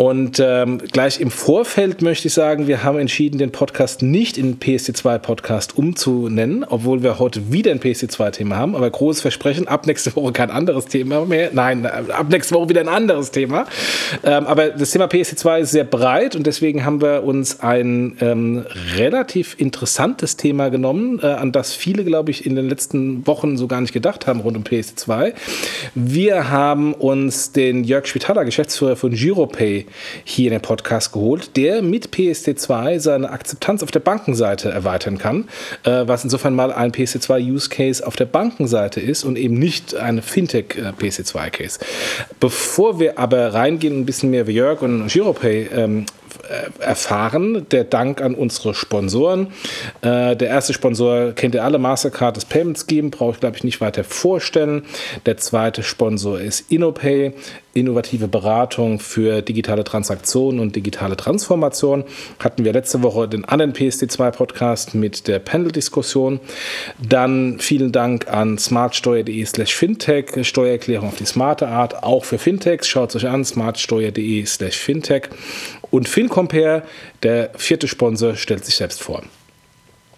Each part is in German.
Und ähm, gleich im Vorfeld möchte ich sagen, wir haben entschieden, den Podcast nicht in PSD2 Podcast umzunennen, obwohl wir heute wieder ein PSD2-Thema haben. Aber großes Versprechen, ab nächste Woche kein anderes Thema mehr. Nein, ab nächste Woche wieder ein anderes Thema. Ähm, aber das Thema PSD2 ist sehr breit und deswegen haben wir uns ein ähm, relativ interessantes Thema genommen, äh, an das viele, glaube ich, in den letzten Wochen so gar nicht gedacht haben rund um PSD2. Wir haben uns den Jörg Spitaler, Geschäftsführer von Giropay, hier in den Podcast geholt, der mit PSD2 seine Akzeptanz auf der Bankenseite erweitern kann, äh, was insofern mal ein PSD2-Use-Case auf der Bankenseite ist und eben nicht ein Fintech-PSD2-Case. Bevor wir aber reingehen, ein bisschen mehr wie Jörg und Giropay ähm, äh, erfahren. Der Dank an unsere Sponsoren. Äh, der erste Sponsor kennt ihr alle, Mastercard, das Payment Scheme, brauche ich glaube ich nicht weiter vorstellen. Der zweite Sponsor ist InnoPay, innovative Beratung für digitale Transaktionen und digitale Transformation. Hatten wir letzte Woche den anderen PSD2-Podcast mit der Panel-Diskussion. Dann vielen Dank an smartsteuer.de slash fintech, Steuererklärung auf die smarte Art, auch für Fintechs. Schaut es euch an, smartsteuer.de slash fintech. Und FinCompare, der vierte Sponsor, stellt sich selbst vor.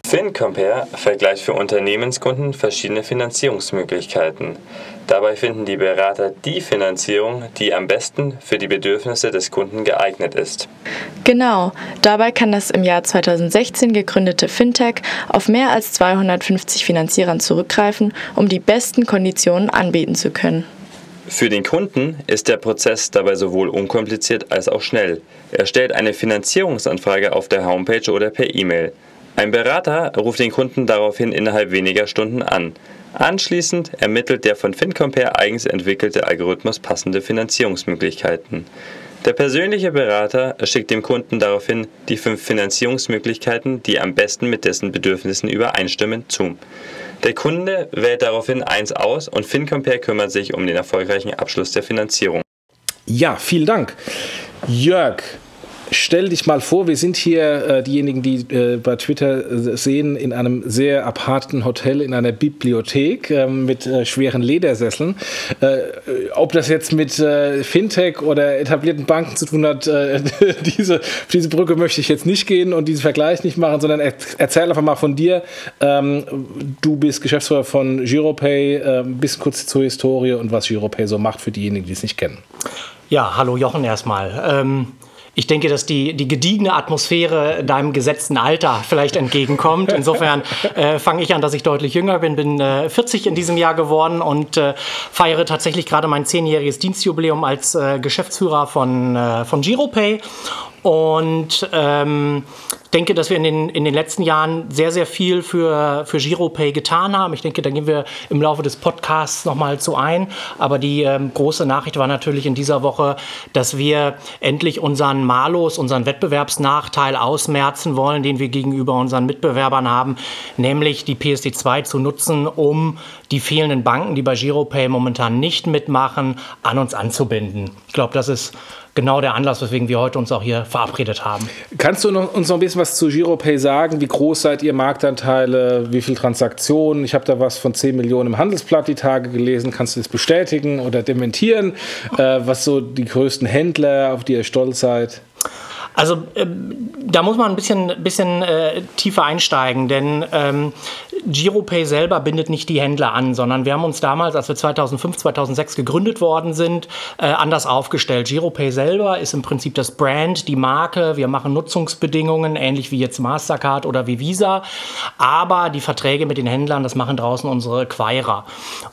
FinCompare vergleicht für Unternehmenskunden verschiedene Finanzierungsmöglichkeiten. Dabei finden die Berater die Finanzierung, die am besten für die Bedürfnisse des Kunden geeignet ist. Genau, dabei kann das im Jahr 2016 gegründete Fintech auf mehr als 250 Finanzierern zurückgreifen, um die besten Konditionen anbieten zu können. Für den Kunden ist der Prozess dabei sowohl unkompliziert als auch schnell. Er stellt eine Finanzierungsanfrage auf der Homepage oder per E-Mail. Ein Berater ruft den Kunden daraufhin innerhalb weniger Stunden an. Anschließend ermittelt der von FinCompare eigens entwickelte Algorithmus passende Finanzierungsmöglichkeiten. Der persönliche Berater schickt dem Kunden daraufhin die fünf Finanzierungsmöglichkeiten, die am besten mit dessen Bedürfnissen übereinstimmen, zu. Der Kunde wählt daraufhin eins aus und FinCompare kümmert sich um den erfolgreichen Abschluss der Finanzierung. Ja, vielen Dank. Jörg, stell dich mal vor, wir sind hier, äh, diejenigen, die äh, bei Twitter äh, sehen, in einem sehr aparten Hotel, in einer Bibliothek äh, mit äh, schweren Ledersesseln. Äh, ob das jetzt mit Fintech oder etablierten Banken zu tun hat, diese, diese Brücke möchte ich jetzt nicht gehen und diesen Vergleich nicht machen, sondern er, erzähl einfach mal von dir. Ähm, du bist Geschäftsführer von Giropay, ein bisschen kurz zur Historie und was Giropay so macht für diejenigen, die es nicht kennen. Ja, hallo Jochen erstmal. Ähm ich denke, dass die, die gediegene Atmosphäre deinem gesetzten Alter vielleicht entgegenkommt. Insofern äh, fange ich an, dass ich deutlich jünger bin, bin äh, 40 in diesem Jahr geworden und äh, feiere tatsächlich gerade mein zehnjähriges Dienstjubiläum als äh, Geschäftsführer von, äh, von Giropay und ähm, denke, dass wir in den, in den letzten Jahren sehr, sehr viel für, für GiroPay getan haben. Ich denke, da gehen wir im Laufe des Podcasts nochmal zu ein. Aber die ähm, große Nachricht war natürlich in dieser Woche, dass wir endlich unseren Malus, unseren Wettbewerbsnachteil ausmerzen wollen, den wir gegenüber unseren Mitbewerbern haben, nämlich die PSD2 zu nutzen, um die fehlenden Banken, die bei GiroPay momentan nicht mitmachen, an uns anzubinden. Ich glaube, das ist genau der Anlass, weswegen wir heute uns auch hier verabredet haben. Kannst du noch, uns noch ein bisschen was zu Giropay sagen? Wie groß seid ihr Marktanteile? Wie viele Transaktionen? Ich habe da was von 10 Millionen im Handelsblatt die Tage gelesen. Kannst du das bestätigen oder dementieren? Äh, was so die größten Händler, auf die ihr stolz seid? Also äh, da muss man ein bisschen, bisschen äh, tiefer einsteigen, denn ähm, Giropay selber bindet nicht die Händler an, sondern wir haben uns damals, als wir 2005, 2006 gegründet worden sind, äh, anders aufgestellt. Giropay selber ist im Prinzip das Brand, die Marke. Wir machen Nutzungsbedingungen, ähnlich wie jetzt Mastercard oder wie Visa. Aber die Verträge mit den Händlern, das machen draußen unsere Acquirer.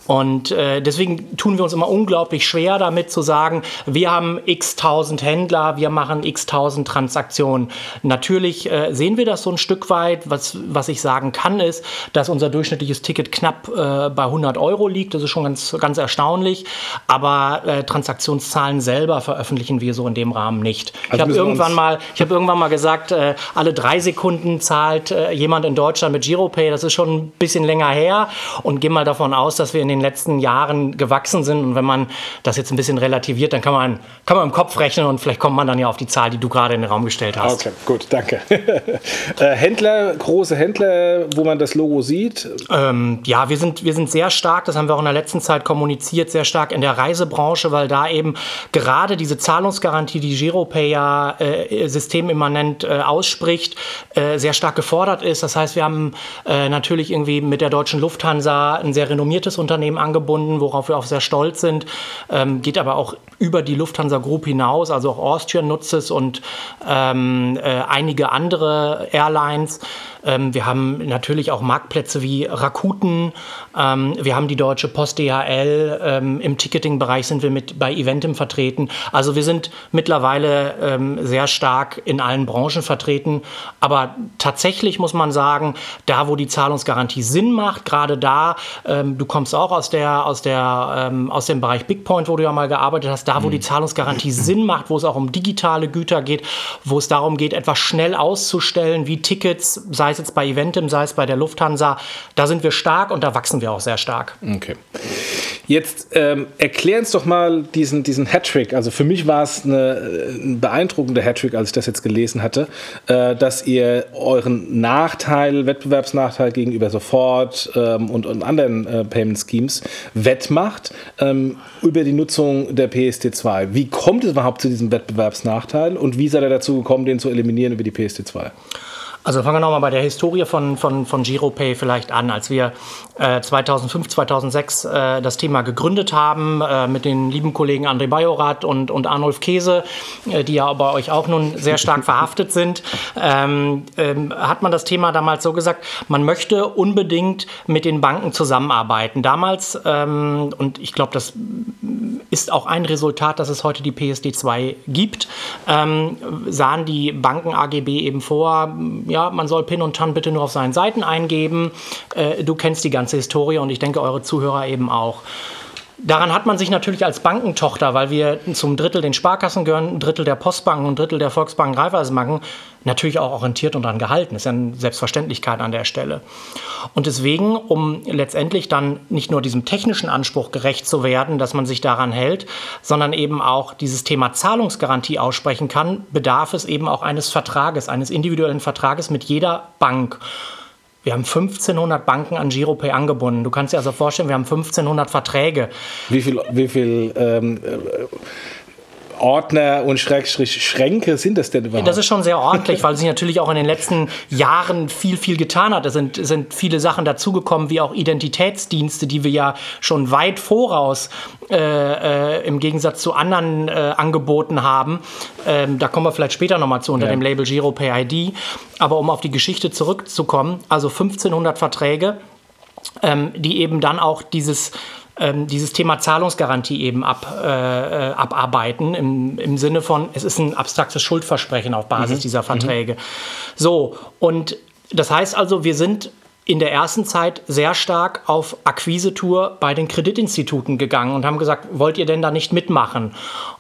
Und äh, deswegen tun wir uns immer unglaublich schwer damit zu sagen, wir haben x tausend Händler, wir machen x tausend Transaktionen. Natürlich äh, sehen wir das so ein Stück weit. Was, was ich sagen kann, ist, dass unser durchschnittliches Ticket knapp äh, bei 100 Euro liegt. Das ist schon ganz, ganz erstaunlich. Aber äh, Transaktionszahlen selber veröffentlichen wir so in dem Rahmen nicht. Also ich habe irgendwann, mal, hab irgendwann mal gesagt, äh, alle drei Sekunden zahlt äh, jemand in Deutschland mit Giropay. Das ist schon ein bisschen länger her. Und gehe mal davon aus, dass wir in den letzten Jahren gewachsen sind. Und wenn man das jetzt ein bisschen relativiert, dann kann man, kann man im Kopf rechnen und vielleicht kommt man dann ja auf die Zahl, die du gerade in den Raum gestellt hast. Okay, gut, danke. äh, Händler, große Händler, wo man das Logo sieht? Ähm, ja, wir sind, wir sind sehr stark, das haben wir auch in der letzten Zeit kommuniziert, sehr stark in der Reisebranche, weil da eben gerade diese Zahlungsgarantie, die Giropay ja äh, systemimmanent äh, ausspricht, äh, sehr stark gefordert ist. Das heißt, wir haben äh, natürlich irgendwie mit der deutschen Lufthansa ein sehr renommiertes Unternehmen angebunden, worauf wir auch sehr stolz sind, ähm, geht aber auch über die Lufthansa Group hinaus, also auch Austrian nutzt es und ähm, äh, einige andere Airlines. Ähm, wir haben natürlich auch Marktplätze wie Rakuten. Ähm, wir haben die Deutsche Post DHL. Ähm, Im Ticketing-Bereich sind wir mit bei Eventim vertreten. Also wir sind mittlerweile ähm, sehr stark in allen Branchen vertreten. Aber tatsächlich muss man sagen, da wo die Zahlungsgarantie Sinn macht, gerade da, ähm, du kommst auch aus, der, aus, der, ähm, aus dem Bereich Bigpoint, wo du ja mal gearbeitet hast, da wo mhm. die Zahlungsgarantie Sinn macht, wo es auch um digitale Güter geht, wo es darum geht, etwas schnell auszustellen, wie Tickets, sei sei es jetzt bei Eventim, sei es bei der Lufthansa, da sind wir stark und da wachsen wir auch sehr stark. Okay. Jetzt ähm, erklär uns doch mal diesen, diesen Hattrick. Also für mich war es eine, ein beeindruckender Hattrick, als ich das jetzt gelesen hatte, äh, dass ihr euren Nachteil, Wettbewerbsnachteil gegenüber Sofort ähm, und, und anderen äh, Payment Schemes wettmacht ähm, über die Nutzung der PSD2. Wie kommt es überhaupt zu diesem Wettbewerbsnachteil und wie seid ihr dazu gekommen, den zu eliminieren über die PSD2? Also fangen wir nochmal bei der Historie von, von, von GiroPay vielleicht an. Als wir äh, 2005, 2006 äh, das Thema gegründet haben äh, mit den lieben Kollegen André Bajorath und, und Arnulf Käse, äh, die ja bei euch auch nun sehr stark verhaftet sind, ähm, ähm, hat man das Thema damals so gesagt, man möchte unbedingt mit den Banken zusammenarbeiten. Damals, ähm, und ich glaube, das ist auch ein Resultat, dass es heute die PSD2 gibt, ähm, sahen die Banken AGB eben vor, ja, man soll Pin und Tan bitte nur auf seinen Seiten eingeben. Äh, du kennst die ganze Historie und ich denke, eure Zuhörer eben auch. Daran hat man sich natürlich als Bankentochter, weil wir zum Drittel den Sparkassen gehören, ein Drittel der Postbanken und ein Drittel der Volksbanken, Raiffeisenbanken, natürlich auch orientiert und daran gehalten. Das ist ja eine Selbstverständlichkeit an der Stelle. Und deswegen, um letztendlich dann nicht nur diesem technischen Anspruch gerecht zu werden, dass man sich daran hält, sondern eben auch dieses Thema Zahlungsgarantie aussprechen kann, bedarf es eben auch eines Vertrages, eines individuellen Vertrages mit jeder Bank. Wir haben 1500 Banken an Giropay angebunden. Du kannst dir also vorstellen, wir haben 1500 Verträge. Wie viel, wie viel ähm, Ordner und Schrägstrich Schränke sind das denn überhaupt? Das ist schon sehr ordentlich, weil sich natürlich auch in den letzten Jahren viel, viel getan hat. Es sind, sind viele Sachen dazugekommen, wie auch Identitätsdienste, die wir ja schon weit voraus äh, äh, im Gegensatz zu anderen äh, angeboten haben. Ähm, da kommen wir vielleicht später nochmal zu unter ja. dem Label GiroPay ID. Aber um auf die Geschichte zurückzukommen, also 1500 Verträge, ähm, die eben dann auch dieses ähm, dieses Thema Zahlungsgarantie eben ab, äh, abarbeiten, im, im Sinne von, es ist ein abstraktes Schuldversprechen auf Basis mhm. dieser Verträge. Mhm. So, und das heißt also, wir sind in der ersten Zeit sehr stark auf Akquisetour bei den Kreditinstituten gegangen und haben gesagt, wollt ihr denn da nicht mitmachen?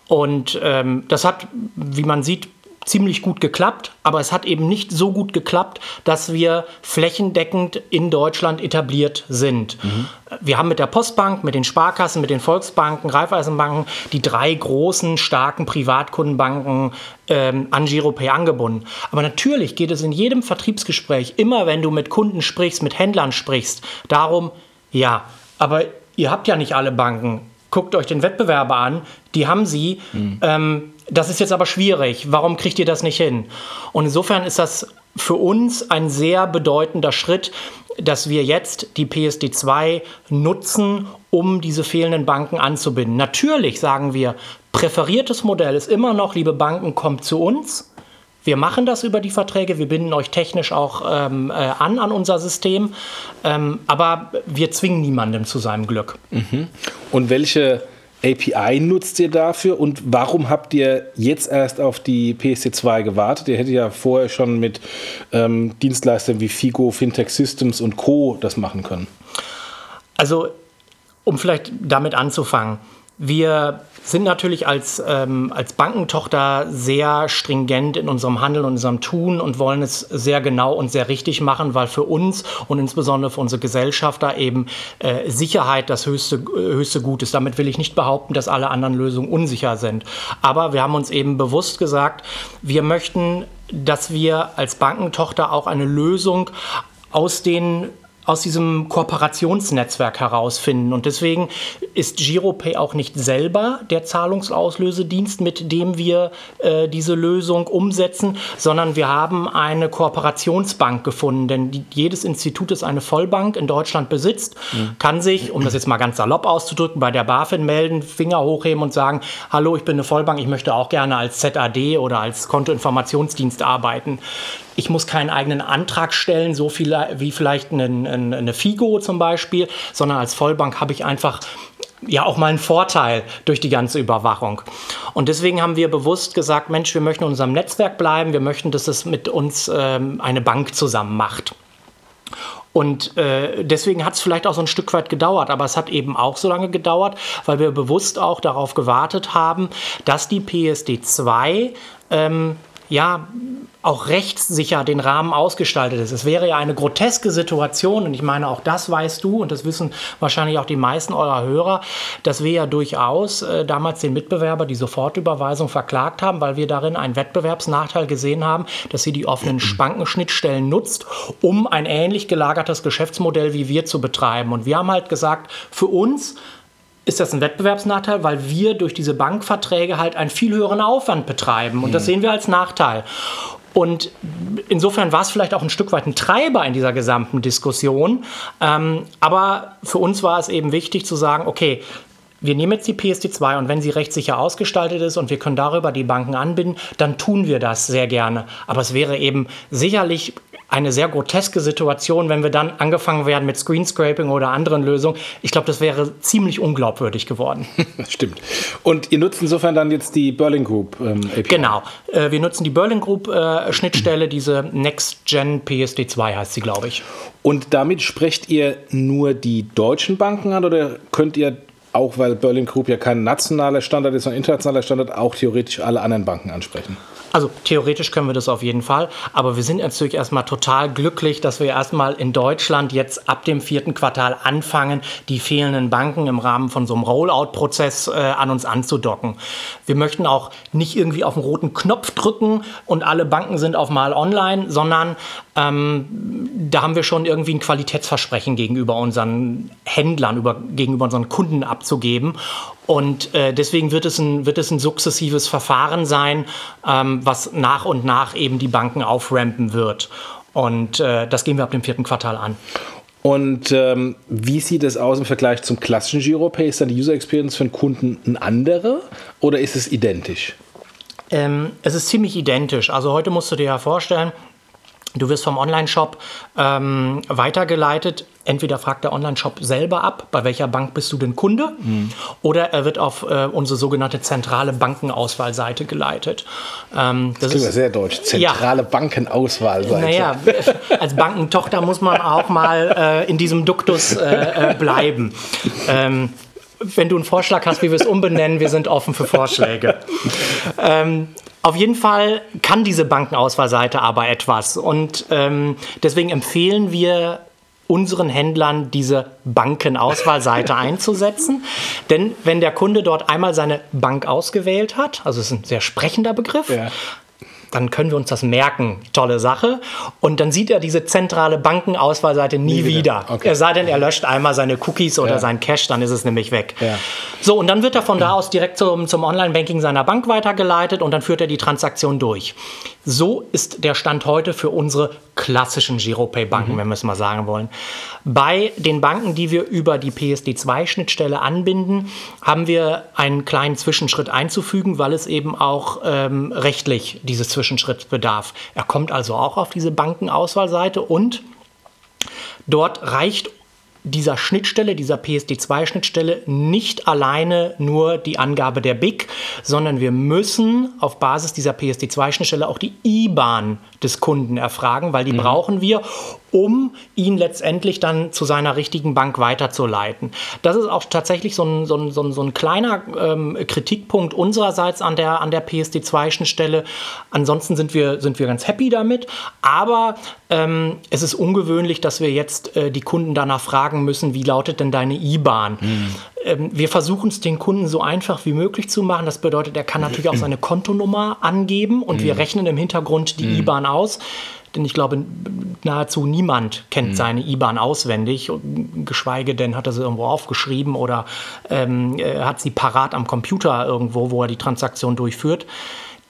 Und ähm, das hat, wie man sieht, ziemlich gut geklappt, aber es hat eben nicht so gut geklappt, dass wir flächendeckend in Deutschland etabliert sind. Mhm. Wir haben mit der Postbank, mit den Sparkassen, mit den Volksbanken, Raiffeisenbanken die drei großen, starken Privatkundenbanken ähm, an Giropay angebunden. Aber natürlich geht es in jedem Vertriebsgespräch, immer wenn du mit Kunden sprichst, mit Händlern sprichst, darum, ja, aber ihr habt ja nicht alle Banken. Guckt euch den Wettbewerber an, die haben sie. Mhm. Ähm, das ist jetzt aber schwierig. Warum kriegt ihr das nicht hin? Und insofern ist das für uns ein sehr bedeutender Schritt, dass wir jetzt die PSD2 nutzen, um diese fehlenden Banken anzubinden. Natürlich sagen wir, präferiertes Modell ist immer noch, liebe Banken, kommt zu uns. Wir machen das über die Verträge, wir binden euch technisch auch ähm, äh, an an unser System, ähm, aber wir zwingen niemandem zu seinem Glück. Mhm. Und welche API nutzt ihr dafür und warum habt ihr jetzt erst auf die PSD2 gewartet? Ihr hättet ja vorher schon mit ähm, Dienstleistern wie Figo, Fintech Systems und Co. das machen können. Also, um vielleicht damit anzufangen. Wir sind natürlich als, ähm, als Bankentochter sehr stringent in unserem Handeln und unserem Tun und wollen es sehr genau und sehr richtig machen, weil für uns und insbesondere für unsere Gesellschaft da eben äh, Sicherheit das höchste, höchste Gut ist. Damit will ich nicht behaupten, dass alle anderen Lösungen unsicher sind. Aber wir haben uns eben bewusst gesagt, wir möchten, dass wir als Bankentochter auch eine Lösung aus den aus diesem Kooperationsnetzwerk herausfinden. Und deswegen ist GiroPay auch nicht selber der Zahlungsauslösedienst, mit dem wir äh, diese Lösung umsetzen, sondern wir haben eine Kooperationsbank gefunden. Denn die, jedes Institut, das eine Vollbank in Deutschland besitzt, mhm. kann sich, um das jetzt mal ganz salopp auszudrücken, bei der BaFin melden, Finger hochheben und sagen, hallo, ich bin eine Vollbank, ich möchte auch gerne als ZAD oder als Kontoinformationsdienst arbeiten. Ich muss keinen eigenen Antrag stellen, so viel wie vielleicht eine, eine FIGO zum Beispiel, sondern als Vollbank habe ich einfach ja auch mal einen Vorteil durch die ganze Überwachung. Und deswegen haben wir bewusst gesagt, Mensch, wir möchten in unserem Netzwerk bleiben, wir möchten, dass es mit uns ähm, eine Bank zusammen macht. Und äh, deswegen hat es vielleicht auch so ein Stück weit gedauert, aber es hat eben auch so lange gedauert, weil wir bewusst auch darauf gewartet haben, dass die PSD 2 ähm, ja auch rechtssicher den Rahmen ausgestaltet ist. Es wäre ja eine groteske Situation, und ich meine, auch das weißt du, und das wissen wahrscheinlich auch die meisten eurer Hörer, dass wir ja durchaus äh, damals den Mitbewerber die Sofortüberweisung verklagt haben, weil wir darin einen Wettbewerbsnachteil gesehen haben, dass sie die offenen Bankenschnittstellen nutzt, um ein ähnlich gelagertes Geschäftsmodell wie wir zu betreiben. Und wir haben halt gesagt, für uns ist das ein Wettbewerbsnachteil, weil wir durch diese Bankverträge halt einen viel höheren Aufwand betreiben. Und das mhm. sehen wir als Nachteil. Und insofern war es vielleicht auch ein Stück weit ein Treiber in dieser gesamten Diskussion. Ähm, aber für uns war es eben wichtig zu sagen, okay, wir nehmen jetzt die PSD2 und wenn sie rechtssicher ausgestaltet ist und wir können darüber die Banken anbinden, dann tun wir das sehr gerne. Aber es wäre eben sicherlich eine sehr groteske Situation, wenn wir dann angefangen werden mit Screenscraping oder anderen Lösungen. Ich glaube, das wäre ziemlich unglaubwürdig geworden. Stimmt. Und ihr nutzt insofern dann jetzt die Berlin Group ähm, API? Genau. Äh, wir nutzen die Berlin Group äh, Schnittstelle, diese Next Gen PSD2 heißt sie, glaube ich. Und damit sprecht ihr nur die deutschen Banken an oder könnt ihr auch weil Berlin Group ja kein nationaler Standard ist, sondern internationaler Standard, auch theoretisch alle anderen Banken ansprechen? Also theoretisch können wir das auf jeden Fall, aber wir sind natürlich erstmal total glücklich, dass wir erstmal in Deutschland jetzt ab dem vierten Quartal anfangen, die fehlenden Banken im Rahmen von so einem Rollout-Prozess äh, an uns anzudocken. Wir möchten auch nicht irgendwie auf den roten Knopf drücken und alle Banken sind auf mal online, sondern ähm, da haben wir schon irgendwie ein Qualitätsversprechen gegenüber unseren Händlern, über, gegenüber unseren Kunden abzugeben. Und äh, deswegen wird es, ein, wird es ein sukzessives Verfahren sein, ähm, was nach und nach eben die Banken auframpen wird. Und äh, das gehen wir ab dem vierten Quartal an. Und ähm, wie sieht es aus im Vergleich zum klassischen Giropay? Ist dann die User Experience für den Kunden eine andere oder ist es identisch? Ähm, es ist ziemlich identisch. Also heute musst du dir ja vorstellen, Du wirst vom Online-Shop ähm, weitergeleitet. Entweder fragt der Online-Shop selber ab, bei welcher Bank bist du denn Kunde, mhm. oder er wird auf äh, unsere sogenannte zentrale Bankenauswahlseite geleitet. Ähm, das, das ist sehr deutsch. Zentrale ja. Bankenauswahlseite. Naja, als Bankentochter muss man auch mal äh, in diesem Duktus äh, äh bleiben. Ähm, wenn du einen Vorschlag hast, wie wir es umbenennen, wir sind offen für Vorschläge. ähm, auf jeden Fall kann diese Bankenauswahlseite aber etwas. Und ähm, deswegen empfehlen wir unseren Händlern diese Bankenauswahlseite einzusetzen. Denn wenn der Kunde dort einmal seine Bank ausgewählt hat, also es ist ein sehr sprechender Begriff, ja dann können wir uns das merken. Tolle Sache. Und dann sieht er diese zentrale Bankenauswahlseite nie, nie wieder. wieder. Okay. Es sei denn, er löscht einmal seine Cookies oder ja. sein Cache, dann ist es nämlich weg. Ja. So, und dann wird er von da aus direkt zum, zum Online-Banking seiner Bank weitergeleitet und dann führt er die Transaktion durch. So ist der Stand heute für unsere klassischen Giropay-Banken, mhm. wenn wir es mal sagen wollen. Bei den Banken, die wir über die PSD2-Schnittstelle anbinden, haben wir einen kleinen Zwischenschritt einzufügen, weil es eben auch ähm, rechtlich dieses Zwischenschritts bedarf. Er kommt also auch auf diese Bankenauswahlseite und dort reicht dieser Schnittstelle, dieser PSD2-Schnittstelle nicht alleine nur die Angabe der BIC, sondern wir müssen auf Basis dieser PSD2-Schnittstelle auch die IBAN des Kunden erfragen, weil die mhm. brauchen wir, um ihn letztendlich dann zu seiner richtigen Bank weiterzuleiten. Das ist auch tatsächlich so ein, so ein, so ein, so ein kleiner ähm, Kritikpunkt unsererseits an der, an der PSD2-Schnittstelle. Ansonsten sind wir, sind wir ganz happy damit, aber ähm, es ist ungewöhnlich, dass wir jetzt äh, die Kunden danach fragen müssen, wie lautet denn deine IBAN? Mhm. Ähm, wir versuchen es den Kunden so einfach wie möglich zu machen. Das bedeutet, er kann natürlich auch seine Kontonummer angeben und mhm. wir rechnen im Hintergrund die mhm. IBAN aus. Denn ich glaube, nahezu niemand kennt mhm. seine IBAN auswendig, geschweige denn hat er sie irgendwo aufgeschrieben oder ähm, äh, hat sie parat am Computer irgendwo, wo er die Transaktion durchführt.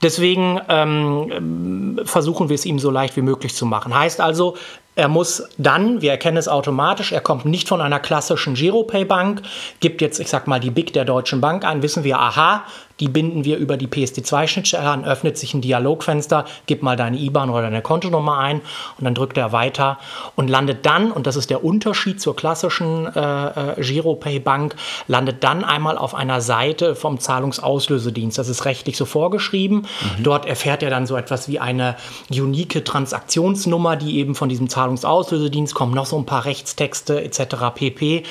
Deswegen ähm, versuchen wir es ihm so leicht wie möglich zu machen. Heißt also, er muss dann, wir erkennen es automatisch, er kommt nicht von einer klassischen Giropay-Bank, gibt jetzt, ich sag mal, die BIC der Deutschen Bank ein, wissen wir, aha, die binden wir über die PSD2-Schnittstelle an, öffnet sich ein Dialogfenster, gib mal deine IBAN oder deine Kontonummer ein und dann drückt er weiter und landet dann, und das ist der Unterschied zur klassischen äh, äh, Giropay-Bank, landet dann einmal auf einer Seite vom Zahlungsauslösedienst. Das ist rechtlich so vorgeschrieben. Mhm. Dort erfährt er dann so etwas wie eine unique Transaktionsnummer, die eben von diesem Zahlungsauslösedienst kommen noch so ein paar Rechtstexte etc. pp.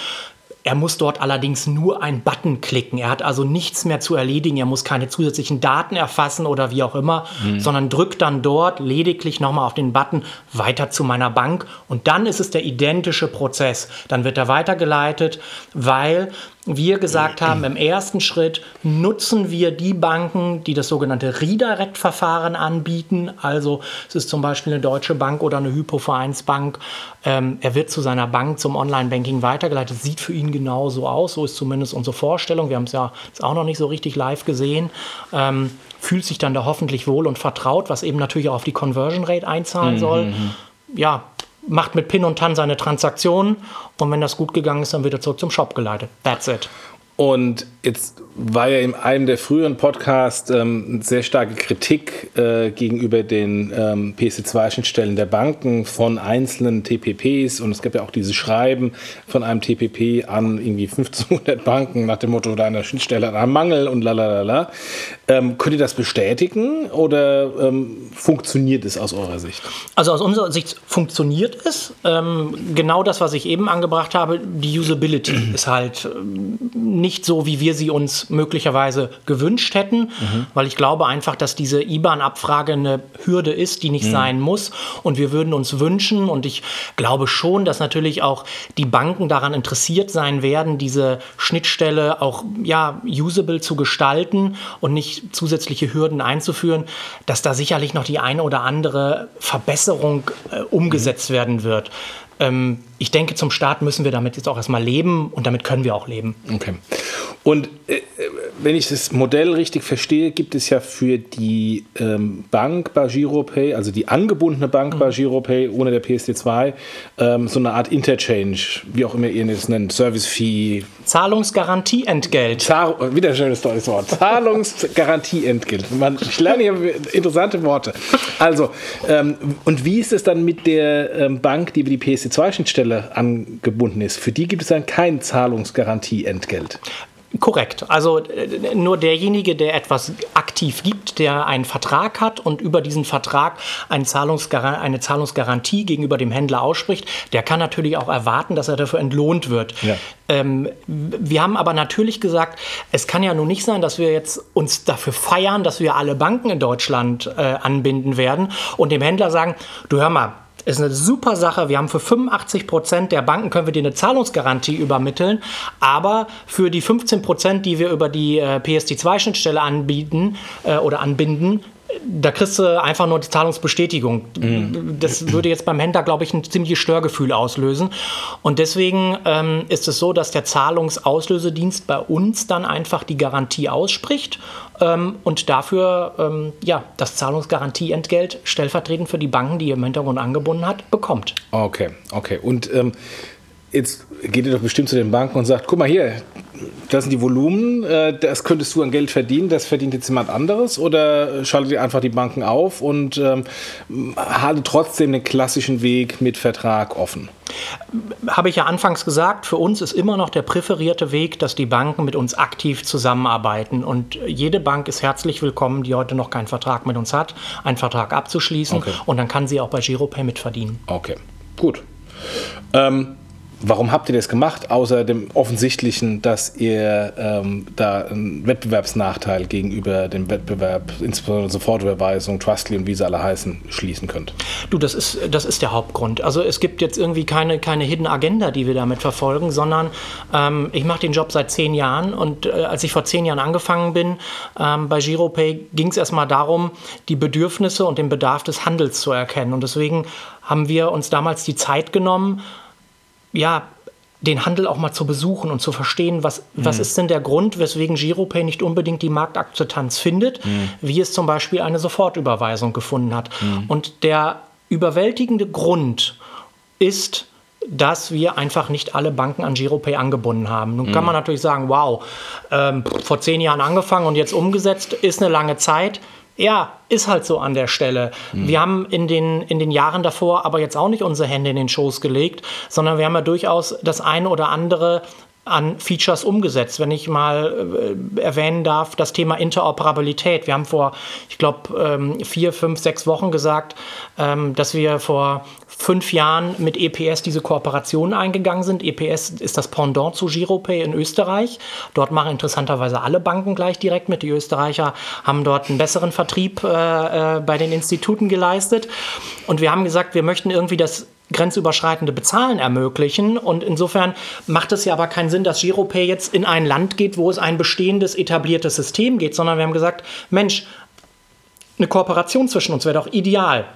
Er muss dort allerdings nur einen Button klicken. Er hat also nichts mehr zu erledigen. Er muss keine zusätzlichen Daten erfassen oder wie auch immer, mhm. sondern drückt dann dort lediglich nochmal auf den Button weiter zu meiner Bank. Und dann ist es der identische Prozess. Dann wird er weitergeleitet, weil wir gesagt haben, im ersten Schritt nutzen wir die Banken, die das sogenannte Redirect-Verfahren anbieten. Also es ist zum Beispiel eine Deutsche Bank oder eine Hypovereinsbank. Ähm, er wird zu seiner Bank zum Online-Banking weitergeleitet. Sieht für ihn genauso aus. So ist zumindest unsere Vorstellung. Wir haben es ja jetzt auch noch nicht so richtig live gesehen. Ähm, fühlt sich dann da hoffentlich wohl und vertraut, was eben natürlich auch auf die Conversion Rate einzahlen mhm. soll. Mhm. Ja, macht mit Pin und Tan seine Transaktionen und wenn das gut gegangen ist, dann wird er zurück zum Shop geleitet. That's it. Und jetzt war ja in einem der früheren Podcasts ähm, sehr starke Kritik äh, gegenüber den ähm, PSD2-Schnittstellen der Banken von einzelnen TPPs. Und es gab ja auch diese Schreiben von einem TPP an irgendwie 1500 Banken nach dem Motto, deiner Schnittstelle hat einen Mangel und lalalala. Ähm, könnt ihr das bestätigen oder ähm, funktioniert es aus eurer Sicht? Also aus unserer Sicht funktioniert es. Ähm, genau das, was ich eben angebracht habe, die Usability ist halt ähm, nicht so, wie wir sie uns möglicherweise gewünscht hätten, mhm. weil ich glaube einfach, dass diese IBAN-Abfrage eine Hürde ist, die nicht mhm. sein muss. Und wir würden uns wünschen, und ich glaube schon, dass natürlich auch die Banken daran interessiert sein werden, diese Schnittstelle auch ja, usable zu gestalten und nicht zusätzliche Hürden einzuführen, dass da sicherlich noch die eine oder andere Verbesserung äh, umgesetzt mhm. werden wird. Ähm, ich denke, zum Start müssen wir damit jetzt auch erstmal leben und damit können wir auch leben. Okay. Und äh, wenn ich das Modell richtig verstehe, gibt es ja für die ähm, Bank bei GiroPay, also die angebundene Bank mhm. bei GiroPay ohne der PSD2, ähm, so eine Art Interchange, wie auch immer ihr es nennt, Service-Fee. Zahlungsgarantieentgelt. Zahl wieder ein schönes deutsches Wort. Zahlungsgarantieentgelt. ich lerne hier interessante Worte. Also, ähm, und wie ist es dann mit der ähm, Bank, die über die PSD2-Schnittstelle angebunden ist? Für die gibt es dann kein Zahlungsgarantieentgelt. Korrekt. Also äh, nur derjenige, der etwas aktiv gibt, der einen Vertrag hat und über diesen Vertrag eine, Zahlungsgar eine Zahlungsgarantie gegenüber dem Händler ausspricht, der kann natürlich auch erwarten, dass er dafür entlohnt wird. Ja. Ähm, wir haben aber natürlich gesagt, es kann ja nun nicht sein, dass wir jetzt uns dafür feiern, dass wir alle Banken in Deutschland äh, anbinden werden und dem Händler sagen, du hör mal, ist eine super Sache. Wir haben für 85 Prozent der Banken können wir dir eine Zahlungsgarantie übermitteln, aber für die 15 Prozent, die wir über die äh, PSD2-Schnittstelle anbieten äh, oder anbinden, da kriegst du einfach nur die Zahlungsbestätigung. Mhm. Das würde jetzt beim Händler, glaube ich, ein ziemliches Störgefühl auslösen. Und deswegen ähm, ist es so, dass der Zahlungsauslösedienst bei uns dann einfach die Garantie ausspricht ähm, und dafür ähm, ja, das Zahlungsgarantieentgelt stellvertretend für die Banken, die ihr im Hintergrund angebunden hat, bekommt. Okay, okay. Und ähm, jetzt geht ihr doch bestimmt zu den Banken und sagt, guck mal hier, das sind die Volumen, äh, das könntest du an Geld verdienen, das verdient jetzt jemand anderes oder schaltet ihr einfach die Banken auf und ähm, haltet trotzdem den klassischen Weg mit Vertrag offen? habe ich ja anfangs gesagt, für uns ist immer noch der präferierte Weg, dass die Banken mit uns aktiv zusammenarbeiten. Und jede Bank ist herzlich willkommen, die heute noch keinen Vertrag mit uns hat, einen Vertrag abzuschließen. Okay. Und dann kann sie auch bei Giropay mitverdienen. Okay, gut. Ähm, Warum habt ihr das gemacht, außer dem offensichtlichen, dass ihr ähm, da einen Wettbewerbsnachteil gegenüber dem Wettbewerb, insbesondere Sofortüberweisung, Trustly und wie sie alle heißen, schließen könnt? Du, das ist, das ist der Hauptgrund. Also es gibt jetzt irgendwie keine, keine Hidden Agenda, die wir damit verfolgen, sondern ähm, ich mache den Job seit zehn Jahren und äh, als ich vor zehn Jahren angefangen bin ähm, bei Giropay, ging es erstmal darum, die Bedürfnisse und den Bedarf des Handels zu erkennen. Und deswegen haben wir uns damals die Zeit genommen, ja, den Handel auch mal zu besuchen und zu verstehen, was, mhm. was ist denn der Grund, weswegen Giropay nicht unbedingt die Marktakzeptanz findet, mhm. wie es zum Beispiel eine Sofortüberweisung gefunden hat. Mhm. Und der überwältigende Grund ist, dass wir einfach nicht alle Banken an Giropay angebunden haben. Nun kann mhm. man natürlich sagen, wow, ähm, vor zehn Jahren angefangen und jetzt umgesetzt, ist eine lange Zeit. Ja, ist halt so an der Stelle. Mhm. Wir haben in den, in den Jahren davor aber jetzt auch nicht unsere Hände in den Schoß gelegt, sondern wir haben ja durchaus das eine oder andere an Features umgesetzt. Wenn ich mal äh, erwähnen darf, das Thema Interoperabilität. Wir haben vor, ich glaube, ähm, vier, fünf, sechs Wochen gesagt, ähm, dass wir vor fünf Jahren mit EPS diese Kooperation eingegangen sind. EPS ist das Pendant zu Giropay in Österreich. Dort machen interessanterweise alle Banken gleich direkt mit. Die Österreicher haben dort einen besseren Vertrieb äh, äh, bei den Instituten geleistet. Und wir haben gesagt, wir möchten irgendwie das grenzüberschreitende Bezahlen ermöglichen. Und insofern macht es ja aber keinen Sinn, dass Giropay jetzt in ein Land geht, wo es ein bestehendes, etabliertes System geht, sondern wir haben gesagt, Mensch, eine Kooperation zwischen uns wäre doch ideal.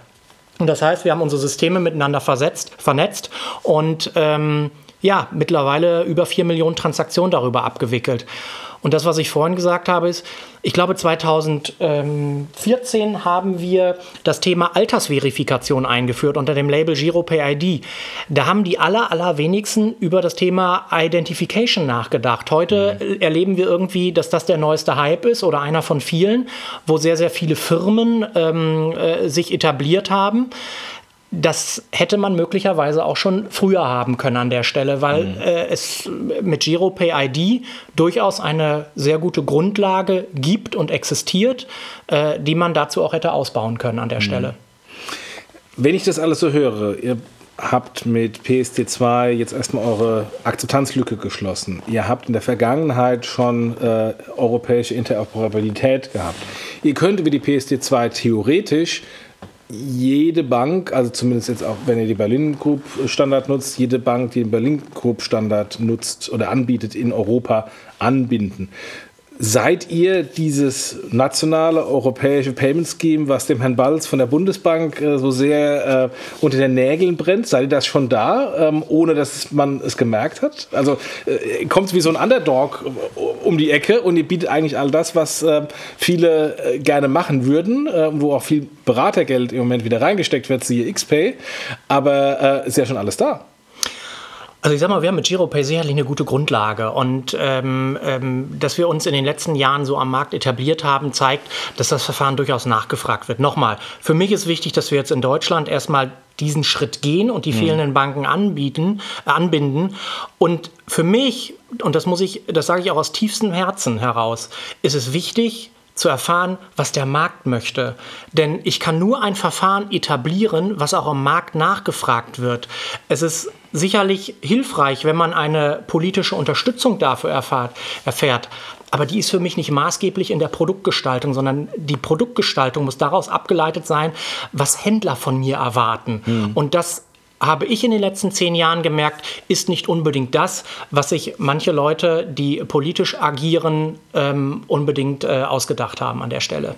Und das heißt, wir haben unsere Systeme miteinander versetzt, vernetzt und ähm, ja, mittlerweile über 4 Millionen Transaktionen darüber abgewickelt. Und das, was ich vorhin gesagt habe, ist, ich glaube, 2014 haben wir das Thema Altersverifikation eingeführt unter dem Label GiroPay ID. Da haben die aller, allerwenigsten über das Thema Identification nachgedacht. Heute mhm. erleben wir irgendwie, dass das der neueste Hype ist oder einer von vielen, wo sehr, sehr viele Firmen ähm, äh, sich etabliert haben das hätte man möglicherweise auch schon früher haben können an der Stelle, weil mhm. äh, es mit GiroPay ID durchaus eine sehr gute Grundlage gibt und existiert, äh, die man dazu auch hätte ausbauen können an der mhm. Stelle. Wenn ich das alles so höre, ihr habt mit PSD2 jetzt erstmal eure Akzeptanzlücke geschlossen. Ihr habt in der Vergangenheit schon äh, europäische Interoperabilität gehabt. Ihr könnt über die PSD2 theoretisch jede Bank, also zumindest jetzt auch, wenn ihr die Berlin Group Standard nutzt, jede Bank, die den Berlin Group Standard nutzt oder anbietet in Europa, anbinden. Seid ihr dieses nationale europäische Payment Scheme, was dem Herrn Balz von der Bundesbank äh, so sehr äh, unter den Nägeln brennt, seid ihr das schon da, ähm, ohne dass man es gemerkt hat? Also äh, kommt es wie so ein Underdog äh, um die Ecke und ihr bietet eigentlich all das, was ähm, viele äh, gerne machen würden, äh, wo auch viel Beratergeld im Moment wieder reingesteckt wird, siehe XPay, aber ist ja schon alles da. Also ich sag mal, wir haben mit GiroPay sicherlich eine gute Grundlage und ähm, ähm, dass wir uns in den letzten Jahren so am Markt etabliert haben, zeigt, dass das Verfahren durchaus nachgefragt wird. Nochmal, für mich ist wichtig, dass wir jetzt in Deutschland erstmal diesen Schritt gehen und die mhm. fehlenden Banken anbieten, äh, anbinden. Und für mich, und das muss ich, das sage ich auch aus tiefstem Herzen heraus, ist es wichtig, zu erfahren, was der Markt möchte. Denn ich kann nur ein Verfahren etablieren, was auch am Markt nachgefragt wird. Es ist sicherlich hilfreich, wenn man eine politische Unterstützung dafür erfahrt, erfährt. Aber die ist für mich nicht maßgeblich in der Produktgestaltung, sondern die Produktgestaltung muss daraus abgeleitet sein, was Händler von mir erwarten. Mhm. Und das habe ich in den letzten zehn Jahren gemerkt, ist nicht unbedingt das, was sich manche Leute, die politisch agieren, ähm, unbedingt äh, ausgedacht haben an der Stelle.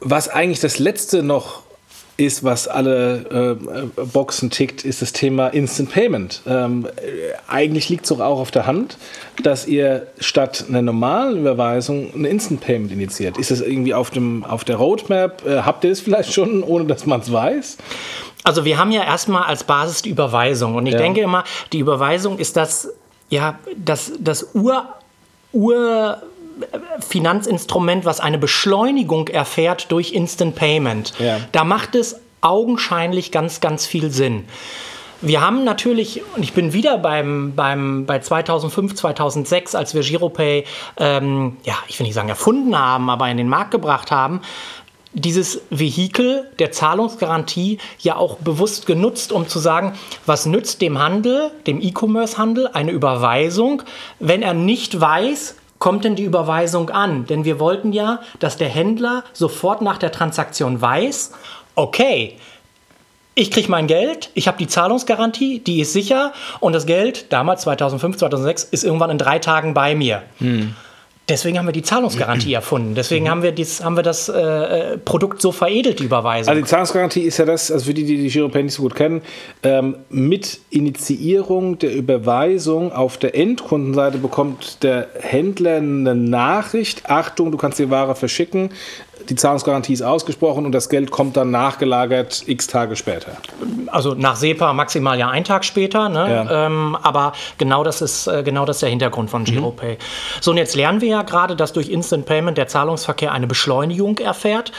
Was eigentlich das Letzte noch ist, was alle äh, Boxen tickt, ist das Thema Instant Payment. Ähm, eigentlich liegt es doch auch auf der Hand, dass ihr statt einer normalen Überweisung eine Instant Payment initiiert. Ist das irgendwie auf, dem, auf der Roadmap? Äh, habt ihr es vielleicht schon, ohne dass man es weiß? Also wir haben ja erstmal als Basis die Überweisung. Und ich ja. denke immer, die Überweisung ist das, ja, das, das Ur, Ur Finanzinstrument, was eine Beschleunigung erfährt durch Instant Payment. Ja. Da macht es augenscheinlich ganz, ganz viel Sinn. Wir haben natürlich, und ich bin wieder beim, beim, bei 2005, 2006, als wir Giropay, ähm, ja, ich will nicht sagen erfunden haben, aber in den Markt gebracht haben, dieses Vehikel der Zahlungsgarantie ja auch bewusst genutzt, um zu sagen, was nützt dem Handel, dem E-Commerce-Handel, eine Überweisung, wenn er nicht weiß, kommt denn die Überweisung an? Denn wir wollten ja, dass der Händler sofort nach der Transaktion weiß, okay, ich kriege mein Geld, ich habe die Zahlungsgarantie, die ist sicher und das Geld, damals 2005, 2006, ist irgendwann in drei Tagen bei mir. Hm. Deswegen haben wir die Zahlungsgarantie erfunden. Deswegen mhm. haben, wir dies, haben wir das äh, äh, Produkt so veredelt, die Überweisung. Also die Zahlungsgarantie ist ja das, also für die, die die Giropay nicht so gut kennen, ähm, mit Initiierung der Überweisung auf der Endkundenseite bekommt der Händler eine Nachricht, Achtung, du kannst die Ware verschicken, die Zahlungsgarantie ist ausgesprochen und das Geld kommt dann nachgelagert x Tage später. Also nach SEPA maximal ja ein Tag später, ne? ja. ähm, aber genau das ist äh, genau das ist der Hintergrund von GiroPay. Mhm. So und jetzt lernen wir ja gerade, dass durch Instant Payment der Zahlungsverkehr eine Beschleunigung erfährt.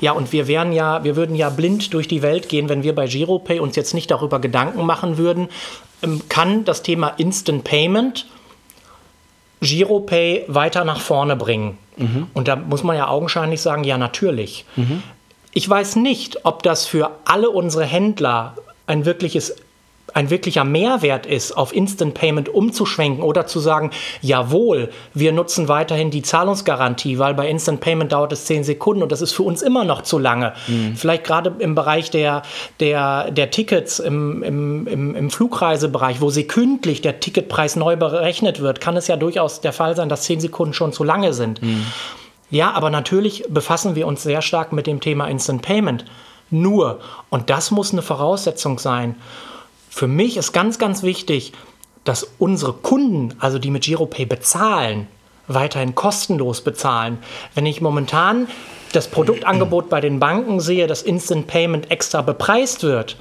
Ja, und wir wären ja, wir würden ja blind durch die Welt gehen, wenn wir bei GiroPay uns jetzt nicht darüber Gedanken machen würden, ähm, kann das Thema Instant Payment GiroPay weiter nach vorne bringen. Mhm. Und da muss man ja augenscheinlich sagen, ja, natürlich. Mhm. Ich weiß nicht, ob das für alle unsere Händler ein wirkliches ein wirklicher Mehrwert ist, auf Instant Payment umzuschwenken oder zu sagen, jawohl, wir nutzen weiterhin die Zahlungsgarantie, weil bei Instant Payment dauert es zehn Sekunden und das ist für uns immer noch zu lange. Mhm. Vielleicht gerade im Bereich der, der, der Tickets, im, im, im, im Flugreisebereich, wo sekündlich der Ticketpreis neu berechnet wird, kann es ja durchaus der Fall sein, dass zehn Sekunden schon zu lange sind. Mhm. Ja, aber natürlich befassen wir uns sehr stark mit dem Thema Instant Payment. Nur, und das muss eine Voraussetzung sein, für mich ist ganz, ganz wichtig, dass unsere Kunden, also die mit Giropay bezahlen, weiterhin kostenlos bezahlen. Wenn ich momentan das Produktangebot bei den Banken sehe, dass Instant Payment extra bepreist wird,